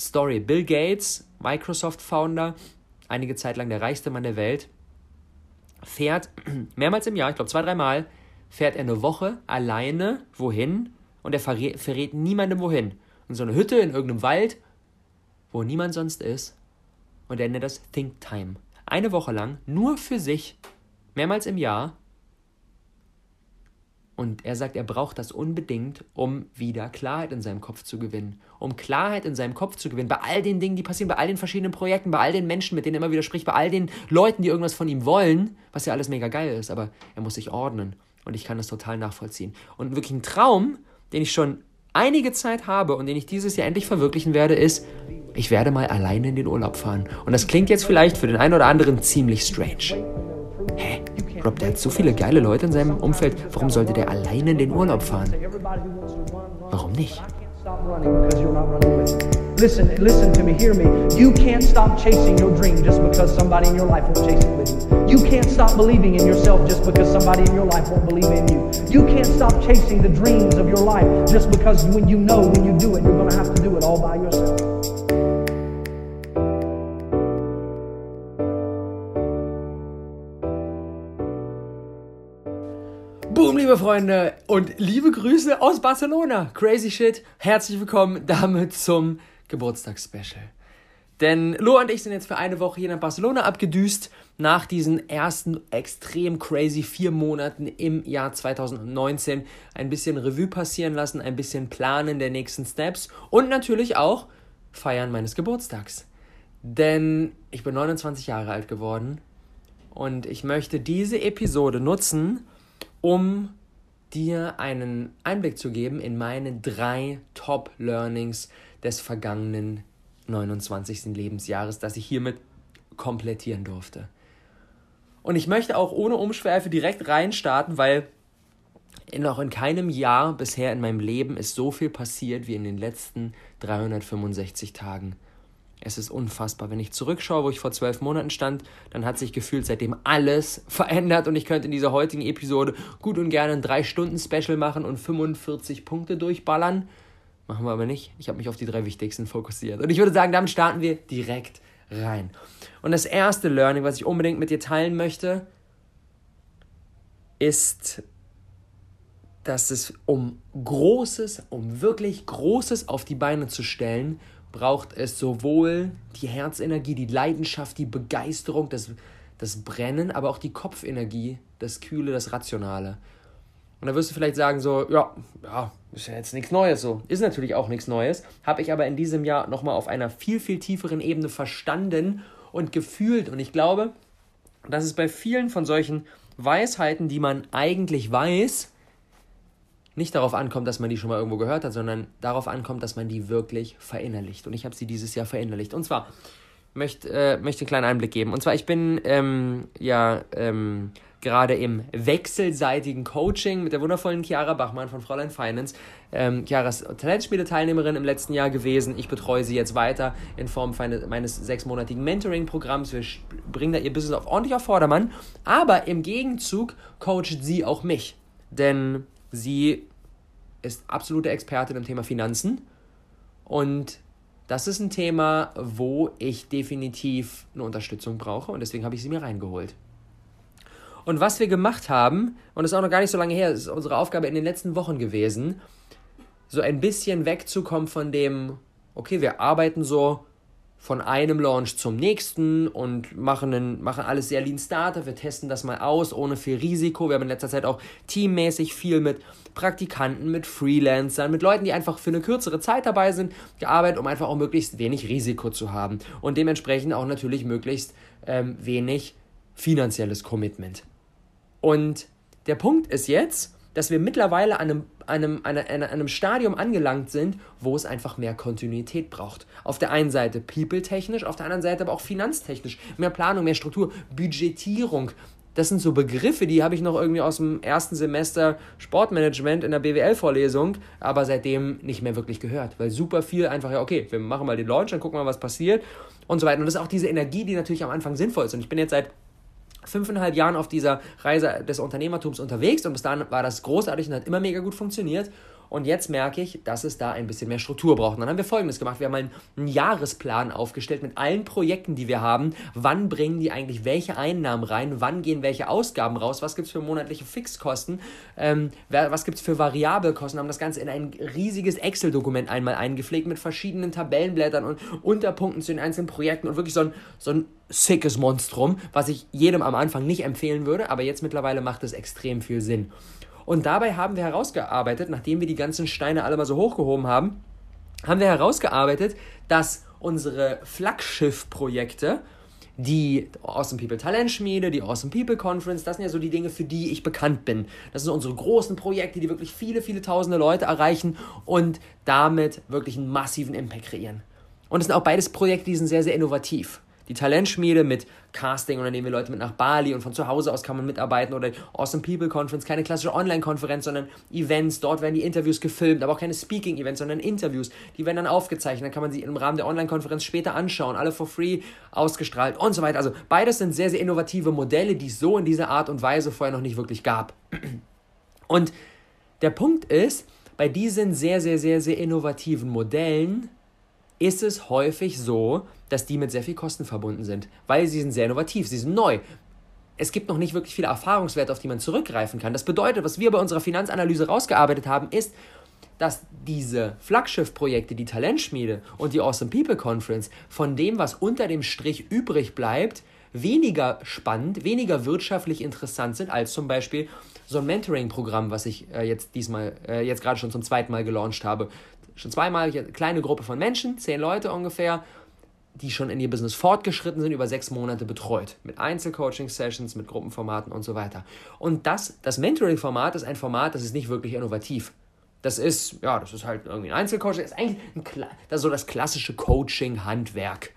Story. Bill Gates, Microsoft-Founder, einige Zeit lang der reichste Mann der Welt, fährt mehrmals im Jahr, ich glaube zwei, dreimal, fährt er eine Woche alleine wohin und er verrät, verrät niemandem wohin. In so eine Hütte in irgendeinem Wald, wo niemand sonst ist. Und er nennt das Think Time. Eine Woche lang, nur für sich, mehrmals im Jahr, und er sagt, er braucht das unbedingt, um wieder Klarheit in seinem Kopf zu gewinnen. Um Klarheit in seinem Kopf zu gewinnen. Bei all den Dingen, die passieren, bei all den verschiedenen Projekten, bei all den Menschen, mit denen er immer wieder spricht, bei all den Leuten, die irgendwas von ihm wollen, was ja alles mega geil ist, aber er muss sich ordnen. Und ich kann das total nachvollziehen. Und wirklich ein Traum, den ich schon einige Zeit habe und den ich dieses Jahr endlich verwirklichen werde, ist, ich werde mal alleine in den Urlaub fahren. Und das klingt jetzt vielleicht für den einen oder anderen ziemlich strange. Rob, der hat so viele geile Leute in seinem Umfeld. Warum sollte der alleine in den Urlaub fahren? Warum nicht? Listen, listen to me, hear me. You can't stop chasing your dream just because somebody in your life won't chase it with you. You can't stop believing in yourself just because somebody in your life won't believe in you. You can't stop chasing the dreams of your life just because when you know when you do it, you're going to have to do it all by yourself. Liebe Freunde und liebe Grüße aus Barcelona. Crazy Shit. Herzlich willkommen damit zum Geburtstagsspecial. Denn Lo und ich sind jetzt für eine Woche hier nach Barcelona abgedüst, nach diesen ersten extrem crazy vier Monaten im Jahr 2019. Ein bisschen Revue passieren lassen, ein bisschen planen der nächsten Steps und natürlich auch feiern meines Geburtstags. Denn ich bin 29 Jahre alt geworden und ich möchte diese Episode nutzen, um dir einen Einblick zu geben in meine drei Top-Learnings des vergangenen 29. Lebensjahres, das ich hiermit komplettieren durfte. Und ich möchte auch ohne Umschweife direkt reinstarten, weil noch in keinem Jahr bisher in meinem Leben ist so viel passiert wie in den letzten 365 Tagen. Es ist unfassbar. Wenn ich zurückschaue, wo ich vor zwölf Monaten stand, dann hat sich gefühlt seitdem alles verändert und ich könnte in dieser heutigen Episode gut und gerne ein 3-Stunden-Special machen und 45 Punkte durchballern. Machen wir aber nicht. Ich habe mich auf die drei wichtigsten fokussiert. Und ich würde sagen, damit starten wir direkt rein. Und das erste Learning, was ich unbedingt mit dir teilen möchte, ist, dass es um Großes, um wirklich Großes auf die Beine zu stellen, braucht es sowohl die Herzenergie, die Leidenschaft, die Begeisterung, das, das Brennen, aber auch die Kopfenergie, das Kühle, das Rationale. Und da wirst du vielleicht sagen, so, ja, ja, ist ja jetzt nichts Neues so. Ist natürlich auch nichts Neues. Habe ich aber in diesem Jahr nochmal auf einer viel, viel tieferen Ebene verstanden und gefühlt. Und ich glaube, dass es bei vielen von solchen Weisheiten, die man eigentlich weiß, nicht darauf ankommt, dass man die schon mal irgendwo gehört hat, sondern darauf ankommt, dass man die wirklich verinnerlicht. Und ich habe sie dieses Jahr verinnerlicht. Und zwar möchte äh, möchte einen kleinen Einblick geben. Und zwar ich bin ähm, ja ähm, gerade im wechselseitigen Coaching mit der wundervollen Chiara Bachmann von Fräulein Finance. Ähm, Chiara ist Talentspiele-Teilnehmerin im letzten Jahr gewesen. Ich betreue sie jetzt weiter in Form meines sechsmonatigen Mentoring-Programms. Wir bringen da ihr Business auf ordentlich auf Vordermann. Aber im Gegenzug coacht sie auch mich. Denn sie ist absolute Expertin im Thema Finanzen und das ist ein Thema, wo ich definitiv eine Unterstützung brauche und deswegen habe ich sie mir reingeholt. Und was wir gemacht haben, und das ist auch noch gar nicht so lange her, ist unsere Aufgabe in den letzten Wochen gewesen, so ein bisschen wegzukommen von dem, okay, wir arbeiten so von einem Launch zum nächsten und machen, einen, machen alles sehr lean Starter. Wir testen das mal aus, ohne viel Risiko. Wir haben in letzter Zeit auch teammäßig viel mit Praktikanten, mit Freelancern, mit Leuten, die einfach für eine kürzere Zeit dabei sind, gearbeitet, um einfach auch möglichst wenig Risiko zu haben. Und dementsprechend auch natürlich möglichst ähm, wenig finanzielles Commitment. Und der Punkt ist jetzt, dass wir mittlerweile an einem, einem, einem, einem Stadium angelangt sind, wo es einfach mehr Kontinuität braucht. Auf der einen Seite people-technisch, auf der anderen Seite aber auch finanztechnisch. Mehr Planung, mehr Struktur, Budgetierung. Das sind so Begriffe, die habe ich noch irgendwie aus dem ersten Semester Sportmanagement in der BWL-Vorlesung, aber seitdem nicht mehr wirklich gehört. Weil super viel einfach, ja, okay, wir machen mal den Launch, dann gucken wir mal, was passiert und so weiter. Und das ist auch diese Energie, die natürlich am Anfang sinnvoll ist. Und ich bin jetzt seit fünfeinhalb Jahren auf dieser Reise des Unternehmertums unterwegs und bis dahin war das großartig und hat immer mega gut funktioniert. Und jetzt merke ich, dass es da ein bisschen mehr Struktur braucht. Und dann haben wir Folgendes gemacht. Wir haben einen, Jahresplan aufgestellt mit allen Projekten, die wir haben. Wann bringen die eigentlich welche Einnahmen rein? Wann gehen welche Ausgaben raus? Was gibt es für monatliche Fixkosten? Ähm, was gibt es für Variabelkosten? Haben das Ganze in ein riesiges Excel-Dokument einmal eingepflegt mit verschiedenen Tabellenblättern und Unterpunkten zu den einzelnen Projekten und wirklich so ein, so ein sickes Monstrum, was ich jedem am Anfang nicht empfehlen würde, aber jetzt mittlerweile macht es extrem viel Sinn. Und dabei haben wir herausgearbeitet, nachdem wir die ganzen Steine alle mal so hochgehoben haben, haben wir herausgearbeitet, dass unsere Flaggschiff-Projekte, die Awesome People Talentschmiede, die Awesome People Conference, das sind ja so die Dinge, für die ich bekannt bin. Das sind unsere großen Projekte, die wirklich viele, viele tausende Leute erreichen und damit wirklich einen massiven Impact kreieren. Und es sind auch beides Projekte, die sind sehr, sehr innovativ die Talentschmiede mit Casting und dann nehmen wir Leute mit nach Bali und von zu Hause aus kann man mitarbeiten oder Awesome People Conference, keine klassische Online-Konferenz, sondern Events. Dort werden die Interviews gefilmt, aber auch keine Speaking-Events, sondern Interviews. Die werden dann aufgezeichnet, dann kann man sie im Rahmen der Online-Konferenz später anschauen, alle for free ausgestrahlt und so weiter. Also beides sind sehr, sehr innovative Modelle, die es so in dieser Art und Weise vorher noch nicht wirklich gab. Und der Punkt ist, bei diesen sehr, sehr, sehr, sehr innovativen Modellen ist es häufig so, dass die mit sehr viel Kosten verbunden sind, weil sie sind sehr innovativ, sie sind neu. Es gibt noch nicht wirklich viele Erfahrungswerte, auf die man zurückgreifen kann. Das bedeutet, was wir bei unserer Finanzanalyse rausgearbeitet haben, ist, dass diese Flaggschiff-Projekte, die Talentschmiede und die Awesome People Conference, von dem, was unter dem Strich übrig bleibt, weniger spannend, weniger wirtschaftlich interessant sind als zum Beispiel so ein Mentoring-Programm, was ich äh, jetzt diesmal, äh, jetzt gerade schon zum zweiten Mal gelauncht habe schon zweimal eine kleine Gruppe von Menschen, zehn Leute ungefähr, die schon in ihr Business fortgeschritten sind, über sechs Monate betreut. Mit Einzelcoaching-Sessions, mit Gruppenformaten und so weiter. Und das, das Mentoring-Format ist ein Format, das ist nicht wirklich innovativ. Das ist, ja, das ist halt irgendwie ein Einzelcoaching, das ist eigentlich ein, das ist so das klassische Coaching-Handwerk.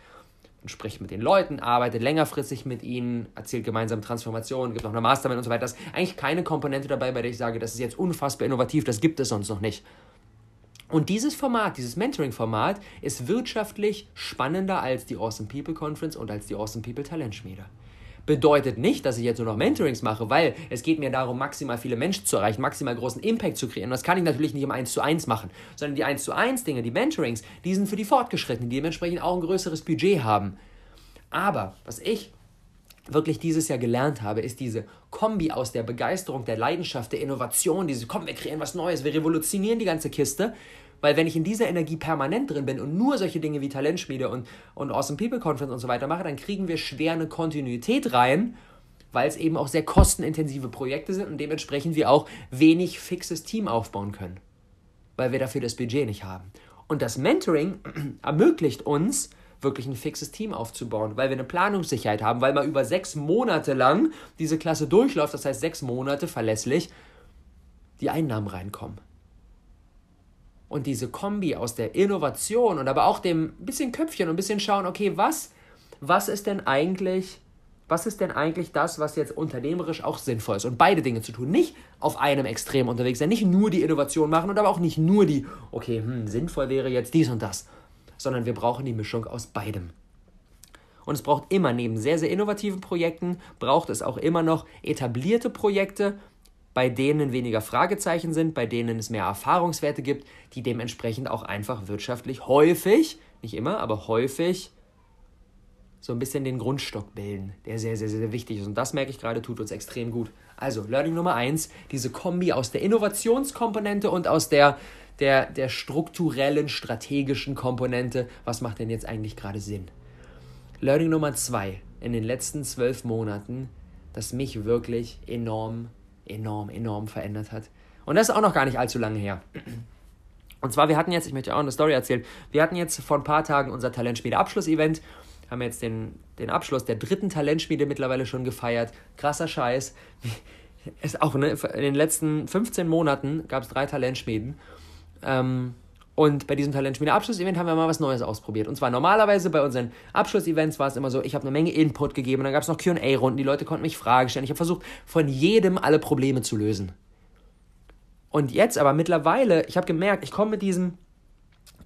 Man spricht mit den Leuten, arbeitet längerfristig mit ihnen, erzählt gemeinsam Transformationen, gibt noch eine Mastermind und so weiter. Das ist eigentlich keine Komponente dabei, bei der ich sage, das ist jetzt unfassbar innovativ, das gibt es sonst noch nicht. Und dieses Format, dieses Mentoring-Format, ist wirtschaftlich spannender als die Awesome People Conference und als die Awesome People Talentschmiede. Bedeutet nicht, dass ich jetzt nur noch Mentorings mache, weil es geht mir darum, maximal viele Menschen zu erreichen, maximal großen Impact zu kreieren. Und das kann ich natürlich nicht im 1 zu 1 machen, sondern die 1 zu 1 Dinge, die Mentorings, die sind für die Fortgeschrittenen, die dementsprechend auch ein größeres Budget haben. Aber was ich wirklich dieses Jahr gelernt habe, ist diese Kombi aus der Begeisterung, der Leidenschaft, der Innovation, diese, komm, wir kreieren was Neues, wir revolutionieren die ganze Kiste, weil wenn ich in dieser Energie permanent drin bin und nur solche Dinge wie Talentschmiede und, und Awesome People Conference und so weiter mache, dann kriegen wir schwer eine Kontinuität rein, weil es eben auch sehr kostenintensive Projekte sind und dementsprechend wir auch wenig fixes Team aufbauen können, weil wir dafür das Budget nicht haben. Und das Mentoring ermöglicht uns, wirklich ein fixes Team aufzubauen, weil wir eine Planungssicherheit haben, weil man über sechs Monate lang diese Klasse durchläuft, das heißt sechs Monate verlässlich die Einnahmen reinkommen. Und diese Kombi aus der Innovation und aber auch dem bisschen Köpfchen und bisschen schauen, okay, was, was ist denn eigentlich, was ist denn eigentlich das, was jetzt unternehmerisch auch sinnvoll ist? Und beide Dinge zu tun. Nicht auf einem Extrem unterwegs sein, nicht nur die Innovation machen und aber auch nicht nur die, okay, hm, sinnvoll wäre jetzt dies und das, sondern wir brauchen die Mischung aus beidem. Und es braucht immer neben sehr, sehr innovativen Projekten, braucht es auch immer noch etablierte Projekte, bei denen weniger Fragezeichen sind, bei denen es mehr Erfahrungswerte gibt, die dementsprechend auch einfach wirtschaftlich häufig, nicht immer, aber häufig so ein bisschen den Grundstock bilden, der sehr, sehr, sehr wichtig ist. Und das merke ich gerade, tut uns extrem gut. Also, Learning Nummer eins, diese Kombi aus der Innovationskomponente und aus der, der, der strukturellen, strategischen Komponente. Was macht denn jetzt eigentlich gerade Sinn? Learning Nummer zwei, in den letzten zwölf Monaten, das mich wirklich enorm enorm, enorm verändert hat. Und das ist auch noch gar nicht allzu lange her. Und zwar, wir hatten jetzt, ich möchte auch eine Story erzählen, wir hatten jetzt vor ein paar Tagen unser Talentschmiede-Abschluss-Event, haben jetzt den, den Abschluss der dritten Talentschmiede mittlerweile schon gefeiert. Krasser Scheiß. Ist auch, ne, in den letzten 15 Monaten gab es drei Talentschmieden. Ähm, und bei diesem Talentschmiede-Abschluss-Event haben wir mal was Neues ausprobiert. Und zwar normalerweise bei unseren Abschluss-Events war es immer so, ich habe eine Menge Input gegeben, und dann gab es noch QA-Runden, die Leute konnten mich Fragen stellen. Ich habe versucht, von jedem alle Probleme zu lösen. Und jetzt aber mittlerweile, ich habe gemerkt, ich komme mit diesem,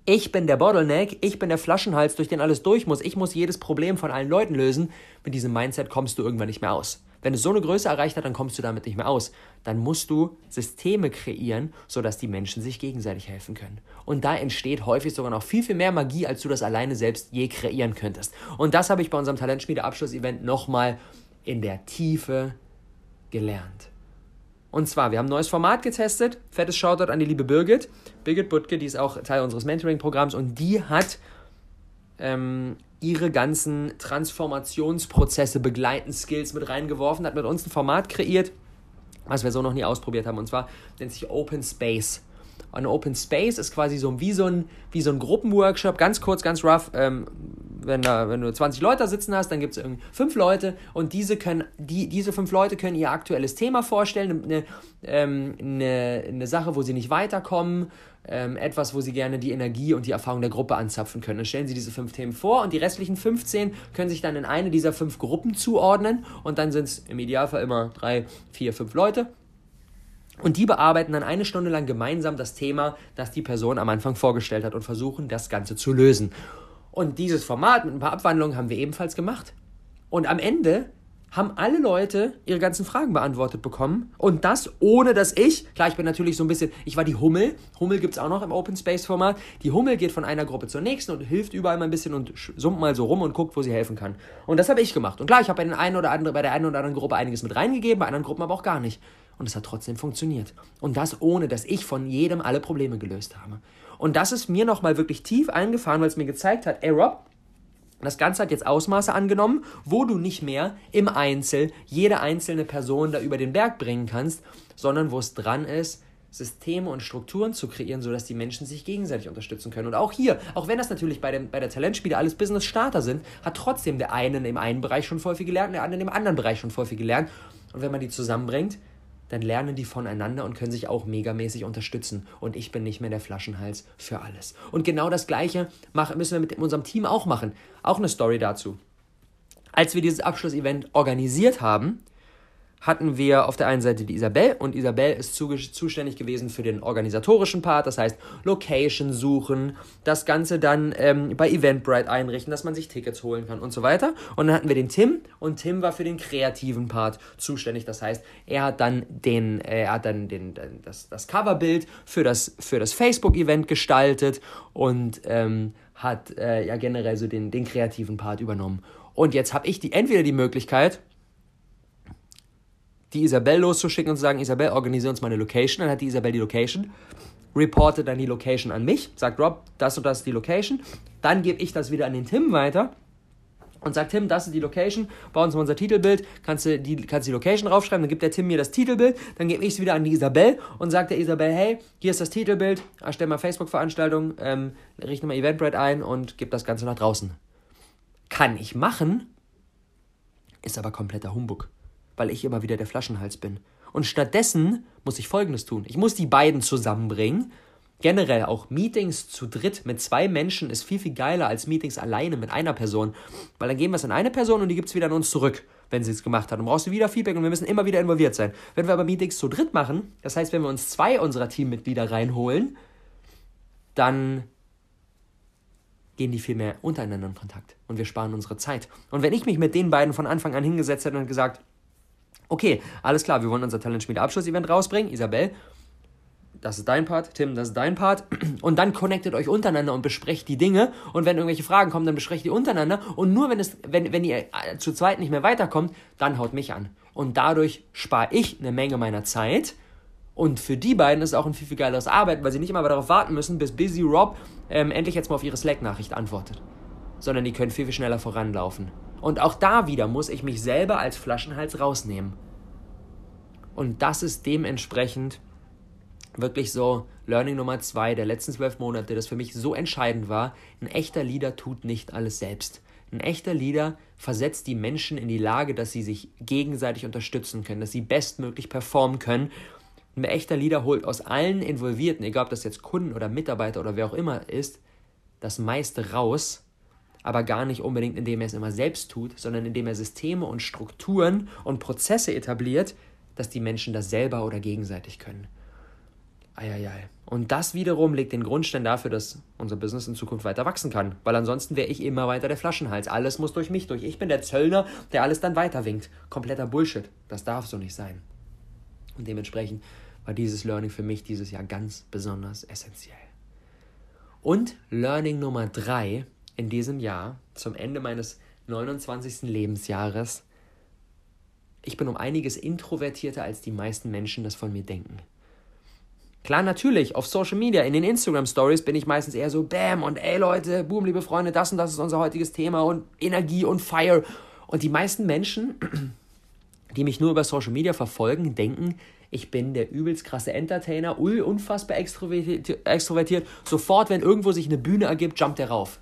ich bin der Bottleneck, ich bin der Flaschenhals, durch den alles durch muss, ich muss jedes Problem von allen Leuten lösen. Mit diesem Mindset kommst du irgendwann nicht mehr aus. Wenn es so eine Größe erreicht hat, dann kommst du damit nicht mehr aus. Dann musst du Systeme kreieren, sodass die Menschen sich gegenseitig helfen können. Und da entsteht häufig sogar noch viel, viel mehr Magie, als du das alleine selbst je kreieren könntest. Und das habe ich bei unserem Talentschmiede-Abschluss-Event nochmal in der Tiefe gelernt. Und zwar, wir haben ein neues Format getestet. Fettes Shoutout an die liebe Birgit. Birgit Butke, die ist auch Teil unseres Mentoring-Programms und die hat ähm, ihre ganzen Transformationsprozesse begleiten, Skills mit reingeworfen, hat mit uns ein Format kreiert, was wir so noch nie ausprobiert haben. Und zwar nennt sich Open Space. Ein Open Space ist quasi so wie so ein, wie so ein Gruppenworkshop, ganz kurz, ganz rough. Ähm, wenn, da, wenn du 20 Leute sitzen hast, dann gibt es fünf Leute und diese, können, die, diese fünf Leute können ihr aktuelles Thema vorstellen, eine, ähm, eine, eine Sache, wo sie nicht weiterkommen, ähm, etwas, wo sie gerne die Energie und die Erfahrung der Gruppe anzapfen können. Dann stellen sie diese fünf Themen vor und die restlichen 15 können sich dann in eine dieser fünf Gruppen zuordnen und dann sind es im Idealfall immer drei, vier, fünf Leute. Und die bearbeiten dann eine Stunde lang gemeinsam das Thema, das die Person am Anfang vorgestellt hat und versuchen, das Ganze zu lösen. Und dieses Format mit ein paar Abwandlungen haben wir ebenfalls gemacht. Und am Ende haben alle Leute ihre ganzen Fragen beantwortet bekommen. Und das ohne dass ich, klar, ich bin natürlich so ein bisschen, ich war die Hummel. Hummel gibt es auch noch im Open Space Format. Die Hummel geht von einer Gruppe zur nächsten und hilft überall mal ein bisschen und summt mal so rum und guckt, wo sie helfen kann. Und das habe ich gemacht. Und klar, ich habe bei, bei der einen oder anderen Gruppe einiges mit reingegeben, bei anderen Gruppen aber auch gar nicht. Und es hat trotzdem funktioniert. Und das ohne, dass ich von jedem alle Probleme gelöst habe. Und das ist mir nochmal wirklich tief eingefahren, weil es mir gezeigt hat, ey Rob, das Ganze hat jetzt Ausmaße angenommen, wo du nicht mehr im Einzel jede einzelne Person da über den Berg bringen kannst, sondern wo es dran ist, Systeme und Strukturen zu kreieren, sodass die Menschen sich gegenseitig unterstützen können. Und auch hier, auch wenn das natürlich bei, dem, bei der Talentspiele alles Business-Starter sind, hat trotzdem der eine im einen Bereich schon voll viel gelernt, der andere im anderen Bereich schon voll viel gelernt. Und wenn man die zusammenbringt, dann lernen die voneinander und können sich auch megamäßig unterstützen. Und ich bin nicht mehr der Flaschenhals für alles. Und genau das Gleiche müssen wir mit unserem Team auch machen. Auch eine Story dazu. Als wir dieses Abschlussevent organisiert haben, hatten wir auf der einen Seite die Isabel und Isabel ist zuständig gewesen für den organisatorischen Part, das heißt Location suchen, das Ganze dann ähm, bei Eventbrite einrichten, dass man sich Tickets holen kann und so weiter. Und dann hatten wir den Tim und Tim war für den kreativen Part zuständig, das heißt, er hat dann den, äh, er hat dann den, das, das Coverbild für das, für das Facebook-Event gestaltet und ähm, hat äh, ja generell so den, den kreativen Part übernommen. Und jetzt habe ich die, entweder die Möglichkeit, die Isabel loszuschicken und zu sagen, Isabel, organisiere uns mal eine Location. Dann hat die Isabel die Location, reportet dann die Location an mich, sagt Rob, das und das ist die Location. Dann gebe ich das wieder an den Tim weiter und sagt Tim, das ist die Location, bau uns mal unser Titelbild, kannst du die, kannst die Location draufschreiben, dann gibt der Tim mir das Titelbild, dann gebe ich es wieder an die Isabel und sagt der Isabel, hey, hier ist das Titelbild, erstell mal Facebook-Veranstaltung, ähm, richte mal Eventbrite ein und gib das Ganze nach draußen. Kann ich machen, ist aber kompletter Humbug weil ich immer wieder der Flaschenhals bin. Und stattdessen muss ich Folgendes tun. Ich muss die beiden zusammenbringen. Generell auch Meetings zu dritt mit zwei Menschen ist viel, viel geiler als Meetings alleine mit einer Person. Weil dann geben wir es an eine Person und die gibt es wieder an uns zurück, wenn sie es gemacht hat. Und brauchst du wieder Feedback und wir müssen immer wieder involviert sein. Wenn wir aber Meetings zu dritt machen, das heißt, wenn wir uns zwei unserer Teammitglieder reinholen, dann gehen die viel mehr untereinander in Kontakt und wir sparen unsere Zeit. Und wenn ich mich mit den beiden von Anfang an hingesetzt hätte und gesagt, Okay, alles klar, wir wollen unser Talentschmiede-Abschluss-Event rausbringen. Isabel, das ist dein Part, Tim, das ist dein Part. Und dann connectet euch untereinander und besprecht die Dinge. Und wenn irgendwelche Fragen kommen, dann besprecht ihr untereinander. Und nur wenn, es, wenn, wenn ihr äh, zu zweit nicht mehr weiterkommt, dann haut mich an. Und dadurch spare ich eine Menge meiner Zeit. Und für die beiden ist es auch ein viel, viel geileres Arbeiten, weil sie nicht immer darauf warten müssen, bis Busy Rob ähm, endlich jetzt mal auf ihre Slack-Nachricht antwortet. Sondern die können viel, viel schneller voranlaufen. Und auch da wieder muss ich mich selber als Flaschenhals rausnehmen. Und das ist dementsprechend wirklich so Learning Nummer zwei der letzten zwölf Monate, das für mich so entscheidend war. Ein echter Leader tut nicht alles selbst. Ein echter Leader versetzt die Menschen in die Lage, dass sie sich gegenseitig unterstützen können, dass sie bestmöglich performen können. Ein echter Leader holt aus allen Involvierten, egal ob das jetzt Kunden oder Mitarbeiter oder wer auch immer ist, das meiste raus aber gar nicht unbedingt, indem er es immer selbst tut, sondern indem er Systeme und Strukturen und Prozesse etabliert, dass die Menschen das selber oder gegenseitig können. Eieiei. Und das wiederum legt den Grundstein dafür, dass unser Business in Zukunft weiter wachsen kann. Weil ansonsten wäre ich immer weiter der Flaschenhals. Alles muss durch mich durch. Ich bin der Zöllner, der alles dann weiter winkt. Kompletter Bullshit. Das darf so nicht sein. Und dementsprechend war dieses Learning für mich dieses Jahr ganz besonders essentiell. Und Learning Nummer drei in diesem Jahr, zum Ende meines 29. Lebensjahres, ich bin um einiges introvertierter, als die meisten Menschen das von mir denken. Klar, natürlich, auf Social Media, in den Instagram Stories bin ich meistens eher so, bam, und ey Leute, boom, liebe Freunde, das und das ist unser heutiges Thema und Energie und Fire. Und die meisten Menschen, die mich nur über Social Media verfolgen, denken, ich bin der übelst krasse Entertainer, unfassbar extrovertiert, extrovertiert. Sofort, wenn irgendwo sich eine Bühne ergibt, jumpt er rauf.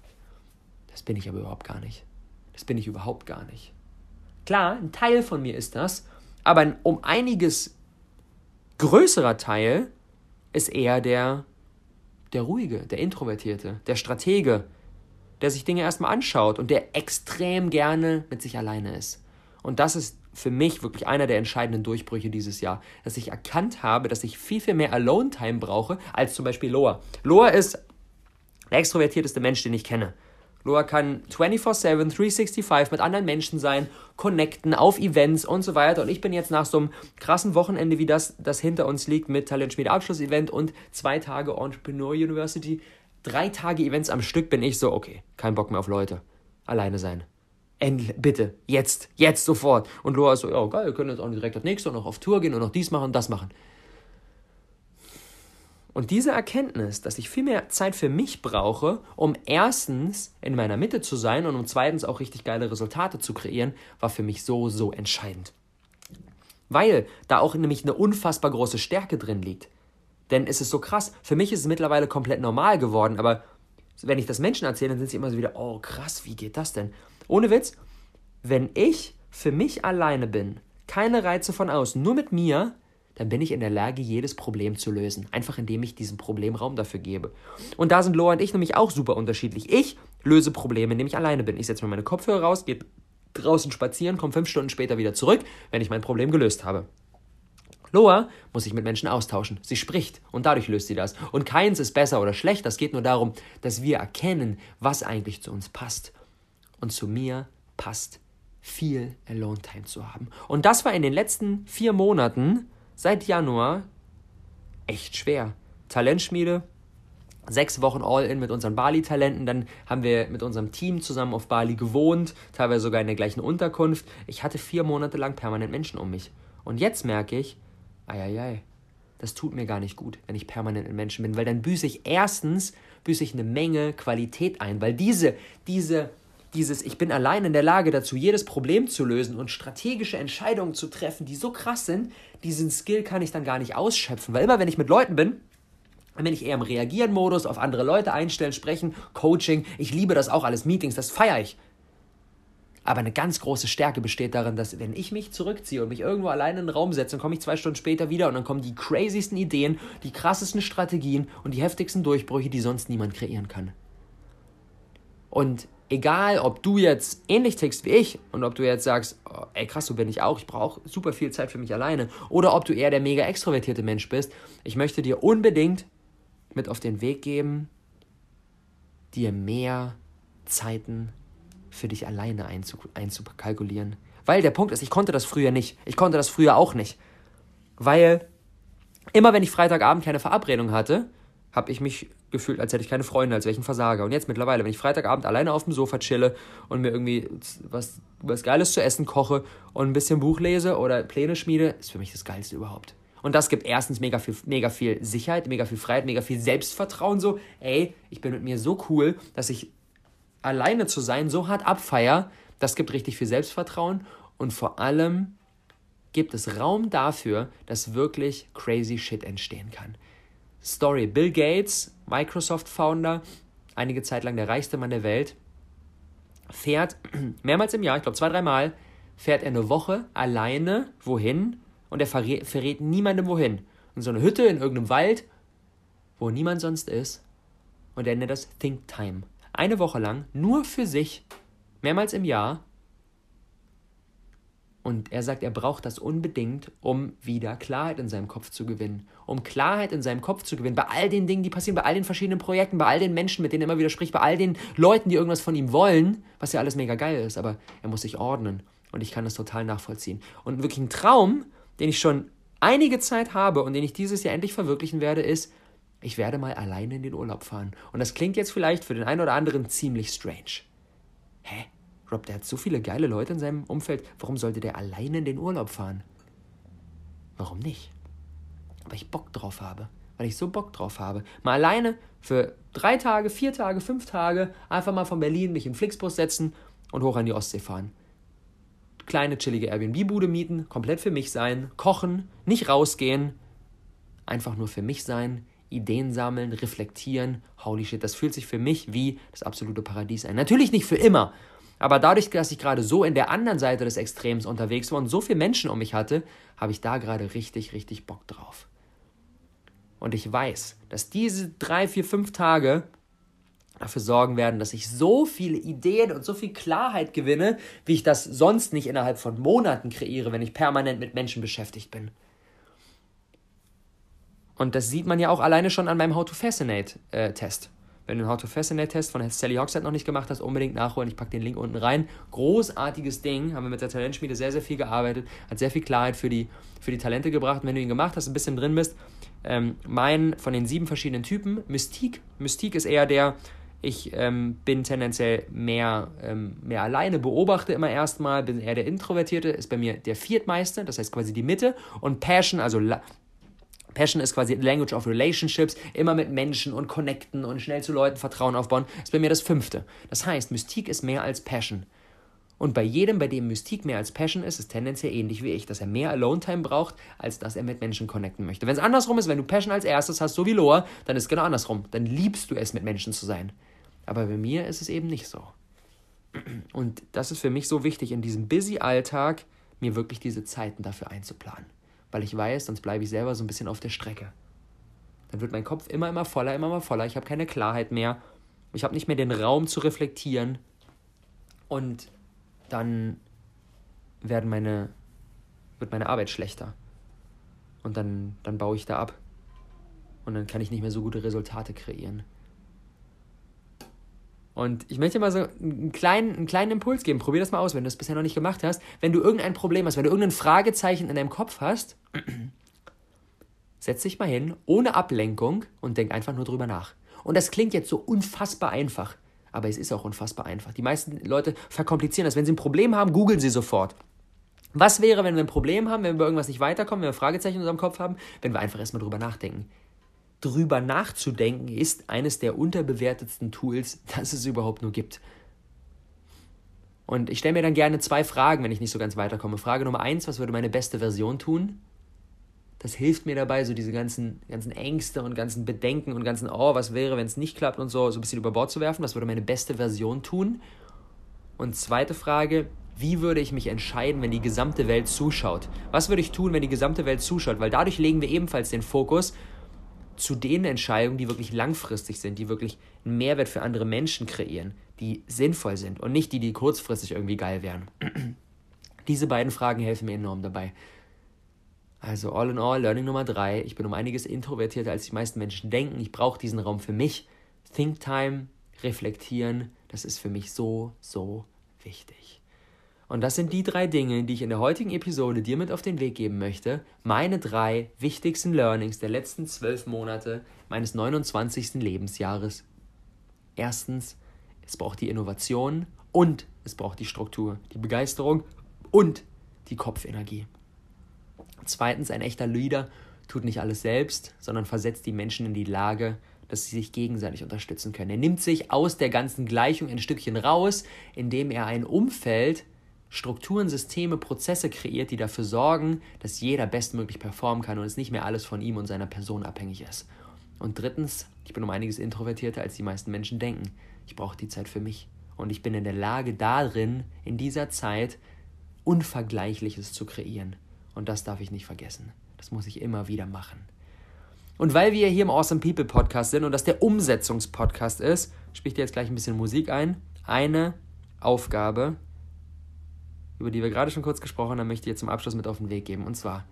Das bin ich aber überhaupt gar nicht. Das bin ich überhaupt gar nicht. Klar, ein Teil von mir ist das, aber ein um einiges größerer Teil ist eher der, der ruhige, der introvertierte, der Stratege, der sich Dinge erstmal anschaut und der extrem gerne mit sich alleine ist. Und das ist für mich wirklich einer der entscheidenden Durchbrüche dieses Jahr, dass ich erkannt habe, dass ich viel, viel mehr Alone-Time brauche als zum Beispiel Loa. Loa ist der extrovertierteste Mensch, den ich kenne. Loa kann 24-7, 365 mit anderen Menschen sein, connecten auf Events und so weiter. Und ich bin jetzt nach so einem krassen Wochenende, wie das, das hinter uns liegt, mit Talentschmiede Abschlussevent und zwei Tage Entrepreneur University, drei Tage Events am Stück, bin ich so, okay, kein Bock mehr auf Leute. Alleine sein. Endlich, bitte, jetzt, jetzt, sofort. Und Loa ist so, ja, geil, wir können jetzt auch direkt das nächste und noch auf Tour gehen und noch dies machen und das machen. Und diese Erkenntnis, dass ich viel mehr Zeit für mich brauche, um erstens in meiner Mitte zu sein und um zweitens auch richtig geile Resultate zu kreieren, war für mich so, so entscheidend. Weil da auch nämlich eine unfassbar große Stärke drin liegt. Denn es ist so krass, für mich ist es mittlerweile komplett normal geworden, aber wenn ich das Menschen erzähle, dann sind sie immer so wieder, oh krass, wie geht das denn? Ohne Witz, wenn ich für mich alleine bin, keine Reize von außen, nur mit mir, dann bin ich in der Lage, jedes Problem zu lösen. Einfach indem ich diesem Problem Raum dafür gebe. Und da sind Loa und ich nämlich auch super unterschiedlich. Ich löse Probleme, indem ich alleine bin. Ich setze mir meine Kopfhörer raus, gehe draußen spazieren, komme fünf Stunden später wieder zurück, wenn ich mein Problem gelöst habe. Loa muss sich mit Menschen austauschen. Sie spricht und dadurch löst sie das. Und keins ist besser oder schlechter. Es geht nur darum, dass wir erkennen, was eigentlich zu uns passt. Und zu mir passt viel Alone Time zu haben. Und das war in den letzten vier Monaten seit Januar echt schwer. Talentschmiede, sechs Wochen All-In mit unseren Bali-Talenten. Dann haben wir mit unserem Team zusammen auf Bali gewohnt, teilweise sogar in der gleichen Unterkunft. Ich hatte vier Monate lang permanent Menschen um mich. Und jetzt merke ich, eieiei, das tut mir gar nicht gut, wenn ich permanent in Menschen bin, weil dann büße ich erstens, büße ich eine Menge Qualität ein, weil diese, diese dieses Ich bin allein in der Lage dazu, jedes Problem zu lösen und strategische Entscheidungen zu treffen, die so krass sind, diesen Skill kann ich dann gar nicht ausschöpfen. Weil immer wenn ich mit Leuten bin, bin ich eher im Reagieren-Modus, auf andere Leute einstellen, sprechen, Coaching. Ich liebe das auch alles, Meetings, das feiere ich. Aber eine ganz große Stärke besteht darin, dass wenn ich mich zurückziehe und mich irgendwo alleine in den Raum setze, dann komme ich zwei Stunden später wieder und dann kommen die crazysten Ideen, die krassesten Strategien und die heftigsten Durchbrüche, die sonst niemand kreieren kann. Und egal, ob du jetzt ähnlich tickst wie ich und ob du jetzt sagst, oh, ey krass, so bin ich auch, ich brauche super viel Zeit für mich alleine, oder ob du eher der mega extrovertierte Mensch bist, ich möchte dir unbedingt mit auf den Weg geben, dir mehr Zeiten für dich alleine einzukalkulieren. Weil der Punkt ist, ich konnte das früher nicht. Ich konnte das früher auch nicht. Weil immer wenn ich Freitagabend keine Verabredung hatte, habe ich mich gefühlt, als hätte ich keine Freunde, als wäre ich ein Versager. Und jetzt mittlerweile, wenn ich Freitagabend alleine auf dem Sofa chille und mir irgendwie was, was Geiles zu essen koche und ein bisschen Buch lese oder Pläne schmiede, ist für mich das Geilste überhaupt. Und das gibt erstens mega viel, mega viel Sicherheit, mega viel Freiheit, mega viel Selbstvertrauen. So, ey, ich bin mit mir so cool, dass ich alleine zu sein so hart abfeier. Das gibt richtig viel Selbstvertrauen. Und vor allem gibt es Raum dafür, dass wirklich crazy Shit entstehen kann. Story. Bill Gates, Microsoft-Founder, einige Zeit lang der reichste Mann der Welt, fährt mehrmals im Jahr, ich glaube zwei, dreimal, fährt er eine Woche alleine wohin und er verrät, verrät niemandem wohin. In so eine Hütte in irgendeinem Wald, wo niemand sonst ist. Und er nennt das Think Time. Eine Woche lang, nur für sich, mehrmals im Jahr, Und er sagt, er braucht das unbedingt, um wieder Klarheit in seinem Kopf zu gewinnen. Um Klarheit in seinem Kopf zu gewinnen, bei all den Dingen, die passieren, bei all den verschiedenen Projekten, bei all den Menschen, mit denen er immer wieder spricht, bei all den Leuten, die irgendwas von ihm wollen, was ja alles mega geil ist, aber er muss sich ordnen. Und ich kann das total nachvollziehen. Und wirklich ein Traum, den ich schon einige Zeit habe und den ich dieses Jahr endlich verwirklichen werde, ist, ich werde mal alleine in den Urlaub fahren. Und das klingt jetzt vielleicht für den einen oder anderen ziemlich strange. Hä? Rob, der hat so viele geile Leute in seinem Umfeld. Warum sollte der alleine in den Urlaub fahren? Warum nicht? Weil ich Bock drauf habe. Weil ich so Bock drauf habe. Mal alleine für drei Tage, vier Tage, fünf Tage einfach mal von Berlin mich in Flixbus setzen und hoch an die Ostsee fahren. Kleine chillige Airbnb-Bude mieten, komplett für mich sein, kochen, nicht rausgehen, einfach nur für mich sein, Ideen sammeln, reflektieren. Holy shit, das fühlt sich für mich wie das absolute Paradies an. Natürlich nicht für immer. Aber dadurch, dass ich gerade so in der anderen Seite des Extrems unterwegs war und so viele Menschen um mich hatte, habe ich da gerade richtig, richtig Bock drauf. Und ich weiß, dass diese drei, vier, fünf Tage dafür sorgen werden, dass ich so viele Ideen und so viel Klarheit gewinne, wie ich das sonst nicht innerhalb von Monaten kreiere, wenn ich permanent mit Menschen beschäftigt bin. Und das sieht man ja auch alleine schon an meinem How to Fascinate-Test. Äh, wenn du den How to Fascinate-Test von Sally Hogshead noch nicht gemacht hast, unbedingt nachholen. Ich packe den Link unten rein. Großartiges Ding. Haben wir mit der Talentschmiede sehr, sehr viel gearbeitet. Hat sehr viel Klarheit für die, für die Talente gebracht. Und wenn du ihn gemacht hast, ein bisschen drin bist, ähm, mein von den sieben verschiedenen Typen, Mystique. Mystique ist eher der, ich ähm, bin tendenziell mehr, ähm, mehr alleine, beobachte immer erstmal, bin eher der Introvertierte, ist bei mir der Viertmeiste, das heißt quasi die Mitte. Und Passion, also Passion ist quasi Language of Relationships, immer mit Menschen und connecten und schnell zu Leuten Vertrauen aufbauen, ist bei mir das fünfte. Das heißt, Mystik ist mehr als Passion. Und bei jedem, bei dem Mystik mehr als Passion ist, ist tendenziell ähnlich wie ich, dass er mehr Alone-Time braucht, als dass er mit Menschen connecten möchte. Wenn es andersrum ist, wenn du Passion als erstes hast, so wie Loa, dann ist es genau andersrum. Dann liebst du es, mit Menschen zu sein. Aber bei mir ist es eben nicht so. Und das ist für mich so wichtig, in diesem busy Alltag mir wirklich diese Zeiten dafür einzuplanen weil ich weiß, sonst bleibe ich selber so ein bisschen auf der Strecke. Dann wird mein Kopf immer, immer voller, immer, immer voller. Ich habe keine Klarheit mehr. Ich habe nicht mehr den Raum zu reflektieren. Und dann werden meine, wird meine Arbeit schlechter. Und dann, dann baue ich da ab. Und dann kann ich nicht mehr so gute Resultate kreieren. Und ich möchte mal so einen kleinen, einen kleinen Impuls geben. Probier das mal aus, wenn du das bisher noch nicht gemacht hast. Wenn du irgendein Problem hast, wenn du irgendein Fragezeichen in deinem Kopf hast, setz dich mal hin, ohne Ablenkung und denk einfach nur drüber nach. Und das klingt jetzt so unfassbar einfach, aber es ist auch unfassbar einfach. Die meisten Leute verkomplizieren das. Wenn sie ein Problem haben, googeln sie sofort. Was wäre, wenn wir ein Problem haben, wenn wir irgendwas nicht weiterkommen, wenn wir Fragezeichen in unserem Kopf haben, wenn wir einfach erstmal drüber nachdenken? Drüber nachzudenken ist eines der unterbewertetsten Tools, das es überhaupt nur gibt. Und ich stelle mir dann gerne zwei Fragen, wenn ich nicht so ganz weiterkomme. Frage Nummer eins, was würde meine beste Version tun? Das hilft mir dabei, so diese ganzen, ganzen Ängste und ganzen Bedenken und ganzen, oh, was wäre, wenn es nicht klappt und so, so ein bisschen über Bord zu werfen. Was würde meine beste Version tun? Und zweite Frage, wie würde ich mich entscheiden, wenn die gesamte Welt zuschaut? Was würde ich tun, wenn die gesamte Welt zuschaut? Weil dadurch legen wir ebenfalls den Fokus zu den Entscheidungen, die wirklich langfristig sind, die wirklich einen Mehrwert für andere Menschen kreieren, die sinnvoll sind und nicht die, die kurzfristig irgendwie geil wären. Diese beiden Fragen helfen mir enorm dabei. Also all in all, Learning Nummer drei, ich bin um einiges introvertierter, als die meisten Menschen denken. Ich brauche diesen Raum für mich. Think Time, reflektieren, das ist für mich so, so wichtig. Und das sind die drei Dinge, die ich in der heutigen Episode dir mit auf den Weg geben möchte. Meine drei wichtigsten Learnings der letzten zwölf Monate meines 29. Lebensjahres. Erstens, es braucht die Innovation und es braucht die Struktur, die Begeisterung und die Kopfenergie. Zweitens, ein echter Leader tut nicht alles selbst, sondern versetzt die Menschen in die Lage, dass sie sich gegenseitig unterstützen können. Er nimmt sich aus der ganzen Gleichung ein Stückchen raus, indem er ein Umfeld Strukturen, Systeme, Prozesse kreiert, die dafür sorgen, dass jeder bestmöglich performen kann und es nicht mehr alles von ihm und seiner Person abhängig ist. Und drittens, ich bin um einiges introvertierter, als die meisten Menschen denken. Ich brauche die Zeit für mich. Und ich bin in der Lage darin, in dieser Zeit Unvergleichliches zu kreieren. Und das darf ich nicht vergessen. Das muss ich immer wieder machen. Und weil wir hier im Awesome People Podcast sind und das der Umsetzungspodcast ist, spiele ich dir jetzt gleich ein bisschen Musik ein. Eine Aufgabe, über die wir gerade schon kurz gesprochen haben, möchte ich dir zum Abschluss mit auf den Weg geben. Und zwar,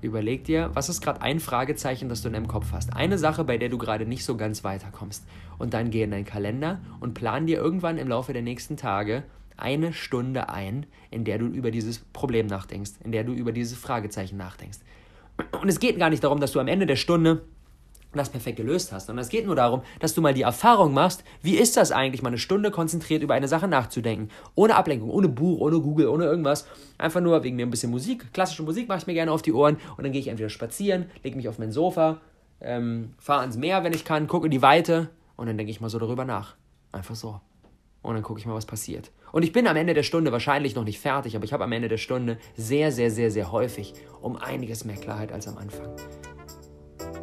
überleg dir, was ist gerade ein Fragezeichen, das du in deinem Kopf hast? Eine Sache, bei der du gerade nicht so ganz weiterkommst. Und dann geh in deinen Kalender und plan dir irgendwann im Laufe der nächsten Tage eine Stunde ein, in der du über dieses Problem nachdenkst, in der du über dieses Fragezeichen nachdenkst. Und es geht gar nicht darum, dass du am Ende der Stunde das perfekt gelöst hast, sondern es geht nur darum, dass du mal die Erfahrung machst, wie ist das eigentlich, mal eine Stunde konzentriert über eine Sache nachzudenken, ohne Ablenkung, ohne Buch, ohne Google, ohne irgendwas, einfach nur wegen mir ein bisschen Musik, klassische Musik mache ich mir gerne auf die Ohren und dann gehe ich entweder spazieren, lege mich auf mein Sofa, ähm, fahre ans Meer, wenn ich kann, gucke in die Weite und dann denke ich mal so darüber nach. Einfach so. Und dann gucke ich mal, was passiert. Und ich bin am Ende der Stunde wahrscheinlich noch nicht fertig, aber ich habe am Ende der Stunde sehr, sehr, sehr, sehr häufig um einiges mehr Klarheit als am Anfang.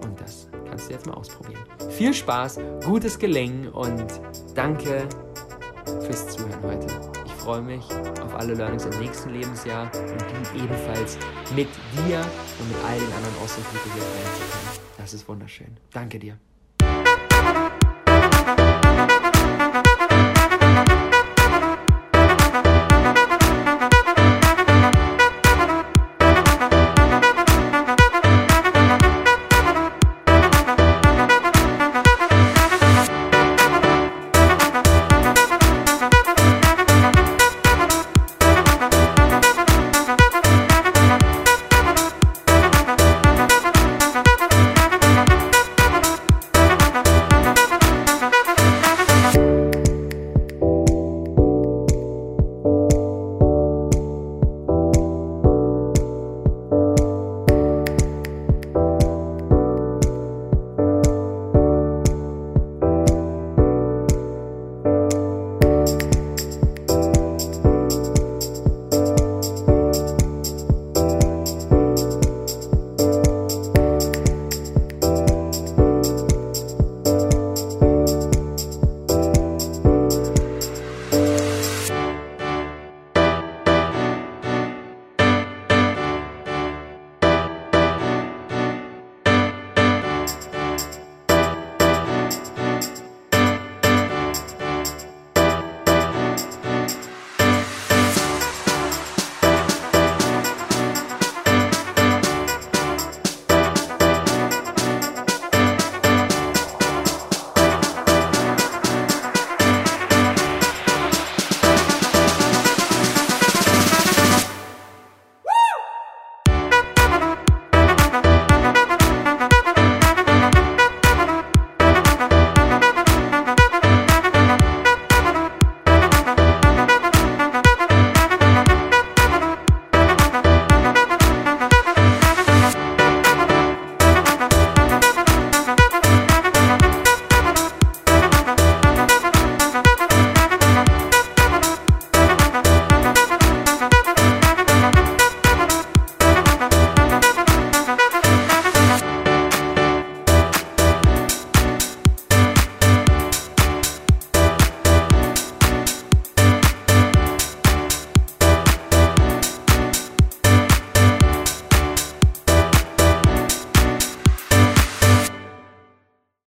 Und das kannst du jetzt mal ausprobieren. Viel Spaß, gutes Gelingen und danke fürs Zuhören heute. Ich freue mich auf alle Learnings im nächsten Lebensjahr und die ebenfalls mit dir und mit all den anderen Ausdrucksmitteln hier teilen zu können. Das ist wunderschön. Danke dir.